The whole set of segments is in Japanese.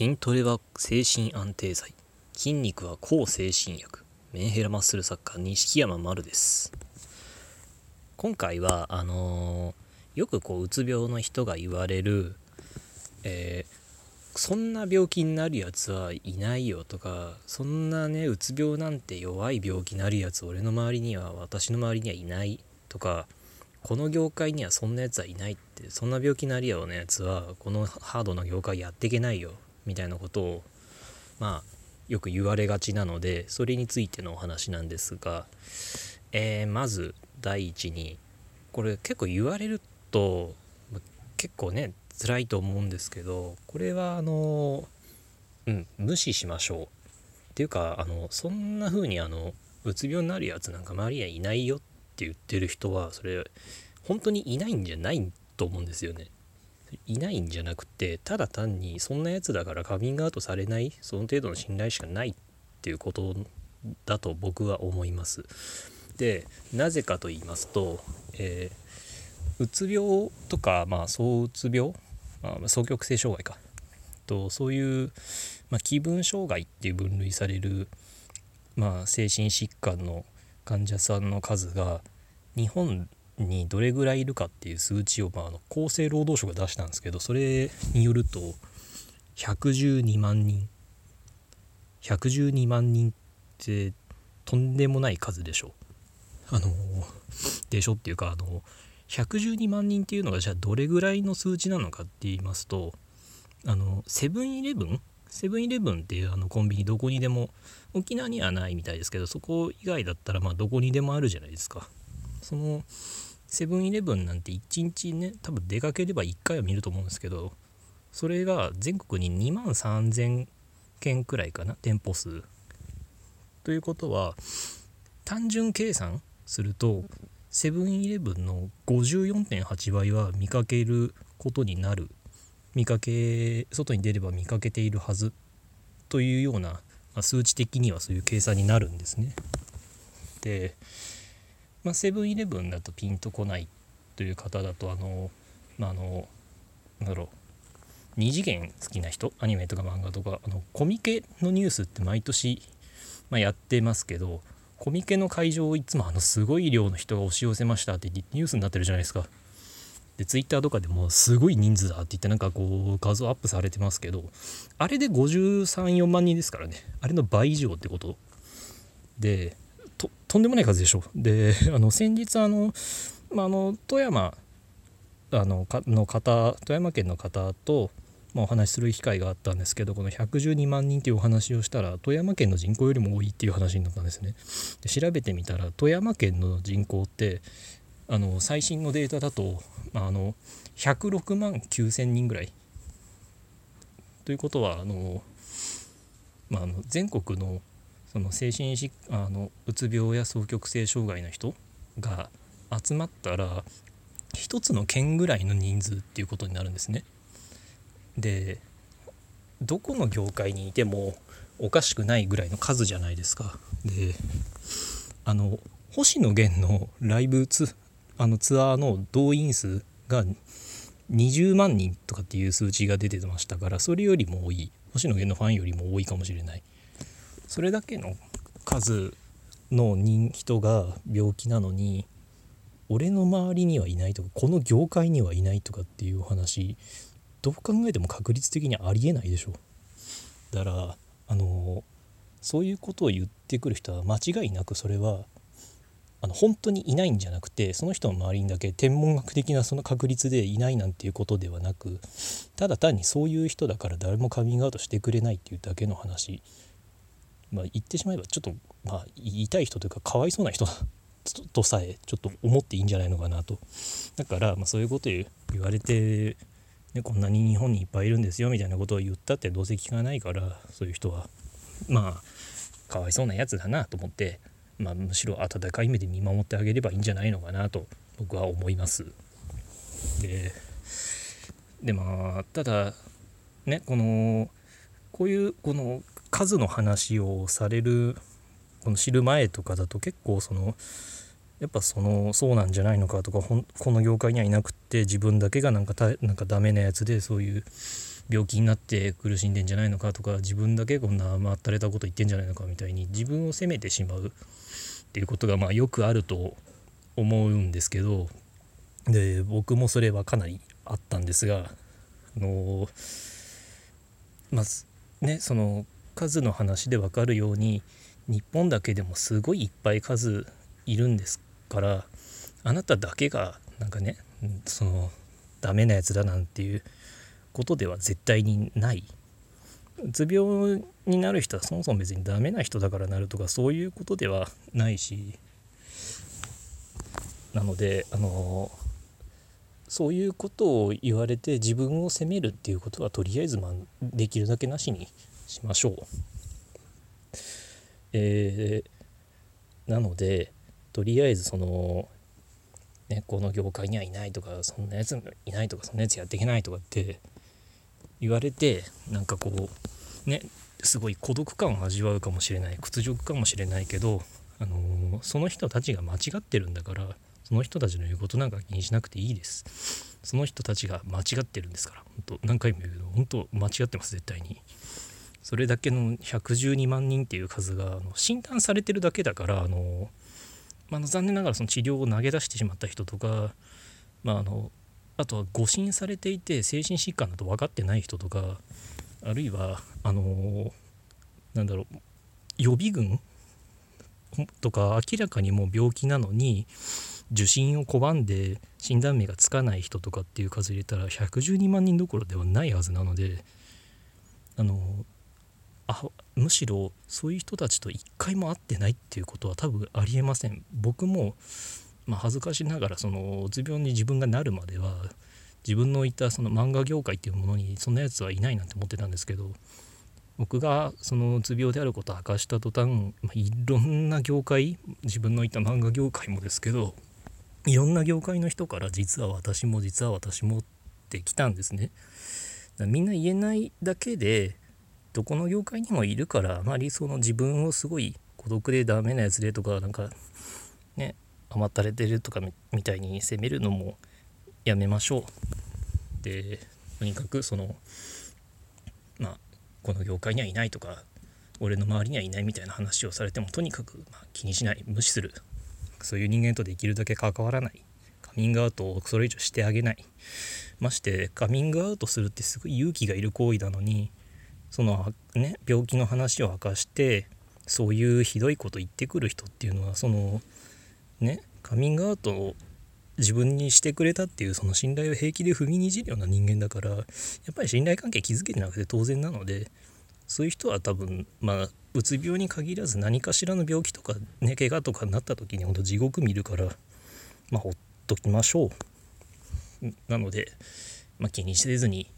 筋トレは精神安定剤。筋肉は抗精神薬。メンヘラマッスル作家錦山丸です。今回はあのー、よくこううつ病の人が言われる、えー、そんな病気になるやつはいないよとかそんなねうつ病なんて弱い病気になるやつ俺の周りには私の周りにはいないとかこの業界にはそんなやつはいないってそんな病気になるようなやつはこのハードな業界やっていけないよ。みたいなことをまあよく言われがちなのでそれについてのお話なんですが、えー、まず第一にこれ結構言われると結構ね辛いと思うんですけどこれはあのうん無視しましょうっていうかあのそんな風にあのうつ病になるやつなんか周りにはいないよって言ってる人はそれ本当にいないんじゃないと思うんですよね。いないんじゃなくてただ単にそんなやつだからカミングアウトされないその程度の信頼しかないっていうことだと僕は思います。でなぜかと言いますと、えー、うつ病とか、まあ、躁うつ病、まあ、双極性障害かとそういう、まあ、気分障害っていう分類される、まあ、精神疾患の患者さんの数が日本にどれぐらいいるかっていう数値を、まあ、あの厚生労働省が出したんですけどそれによると112万人。112万人ってとんでもない数でしょあのでしょっていうかあの112万人っていうのがじゃあどれぐらいの数値なのかって言いますとあのセブンイレブン？セブンイレブンっていうあのコンビニどこにでも沖縄にはないみたいですけどそこ以外だったらまあどこにでもあるじゃないですか。そのセブンイレブンなんて1日ね多分出かければ1回は見ると思うんですけどそれが全国に2万3000件くらいかな店舗数ということは単純計算するとセブンイレブンの54.8倍は見かけることになる見かけ外に出れば見かけているはずというような、まあ、数値的にはそういう計算になるんですね。でまあ、セブンイレブンだとピンとこないという方だとあの、まあ、あのなんだろう2次元好きな人アニメとか漫画とかあのコミケのニュースって毎年、まあ、やってますけどコミケの会場をいつもあのすごい量の人が押し寄せましたってニュースになってるじゃないですか。でツイッターとかでもすごい人数だって言ってなんかこう画像アップされてますけどあれで534万人ですからねあれの倍以上ってことでとんでもない数でしょであの先日あの,、まあ、の富山あのかの方富山県の方と、まあ、お話しする機会があったんですけどこの112万人っていうお話をしたら富山県の人口よりも多いっていう話になったんですね。で調べてみたら富山県の人口ってあの最新のデータだと、まあ、あの106万9,000人ぐらい。ということはあの、まあ、あの全国のその精神疾あのうつ病や双極性障害の人が集まったら一つの県ぐらいの人数っていうことになるんですね。でどこの業界にいてもおかしくないぐらいの数じゃないですか。であの星野源のライブツあのツアーの動員数が20万人とかっていう数値が出てましたからそれよりも多い星野源のファンよりも多いかもしれないそれだけの数の人が病気なのに俺の周りにはいないとかこの業界にはいないとかっていう話どう考えても確率的にありえないでしょだからあのそういうことを言ってくる人は間違いなくそれはあの本当にいないんじゃなくてその人の周りにだけ天文学的なその確率でいないなんていうことではなくただ単にそういう人だから誰もカミングアウトしてくれないっていうだけの話。まあ、言ってしまえばちょっと、まあ、言いたい人というかかわいそうな人 とさえちょっと思っていいんじゃないのかなとだから、まあ、そういうこと言われて、ね、こんなに日本にいっぱいいるんですよみたいなことを言ったってどうせ聞かないからそういう人はまあかわいそうなやつだなと思って、まあ、むしろ温かい目で見守ってあげればいいんじゃないのかなと僕は思います。ででまあただねこのこういうこの数の話をされるこの知る前とかだと結構そのやっぱそのそうなんじゃないのかとかこの業界にはいなくって自分だけがなんかたなんかダメなやつでそういう病気になって苦しんでんじゃないのかとか自分だけこんな甘ったれたこと言ってんじゃないのかみたいに自分を責めてしまうっていうことがまあよくあると思うんですけどで僕もそれはかなりあったんですがあのまあねその数の話で分かるように日本だけでもすごいいっぱい数いるんですからあなただけがなんかねそのダメなやつだなんていうことでは絶対にない。うつ病になる人はそもそも別にダメな人だからなるとかそういうことではないしなのであのそういうことを言われて自分を責めるっていうことはとりあえずまできるだけなしにしましょう。えー、なのでとりあえずその、ね、この業界にはいないとかそんなやついないとかそんなやつやっていけないとかって言われてなんかこうねすごい孤独感を味わうかもしれない屈辱かもしれないけど、あのー、その人たちが間違ってるんだからその人たちの言うことなんか気にしなくていいですその人たちが間違ってるんですから本当何回も言うけど本当間違ってます絶対にそれだけの112万人っていう数があの診断されてるだけだからあの、まあ、残念ながらその治療を投げ出してしまった人とか、まあ、あのあとは誤診されていて精神疾患だと分かってない人とかあるいはあのなんだろう予備軍とか明らかにもう病気なのに受診を拒んで診断名がつかない人とかっていう数入れたら112万人どころではないはずなのであのあむしろそういう人たちと一回も会ってないっていうことは多分ありえません僕もまあ、恥ずかしながらそのうつ病に自分がなるまでは自分のいたその漫画業界っていうものにそんなやつはいないなんて思ってたんですけど僕がそのうつ病であることを明かした途端、まあ、いろんな業界自分のいた漫画業界もですけどいろんな業界の人から実は私も実は私もって来たんですね。みんな言えないだけでどこの業界にもいるからあまりその自分をすごい孤独でダメなやつでとかなんかね甘ったれてるとかみたいに責めるのもやめましょう。でとにかくそのまあこの業界にはいないとか俺の周りにはいないみたいな話をされてもとにかく、ま、気にしない。無視する。そういう人間とできるだけ関わらない。カミングアウトをそれ以上してあげない。ましてカミングアウトするってすごい勇気がいる行為なのにそのね病気の話を明かしてそういうひどいこと言ってくる人っていうのはそのねカミングアウトを自分にしてくれたっていうその信頼を平気で踏みにじるような人間だからやっぱり信頼関係築けてなくて当然なのでそういう人は多分まあうつ病に限らず何かしらの病気とかね怪我とかになった時にほんと地獄見るからまあほっときましょう。なので、まあ、気にせずに、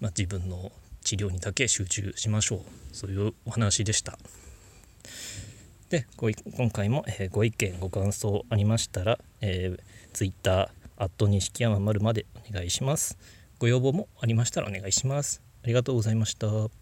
まあ、自分の治療にだけ集中しましょう。そういうお話でした。で今回も、えー、ご意見ご感想ありましたら、えー、Twitter アット錦山丸までお願いします。ご要望もありましたらお願いします。ありがとうございました。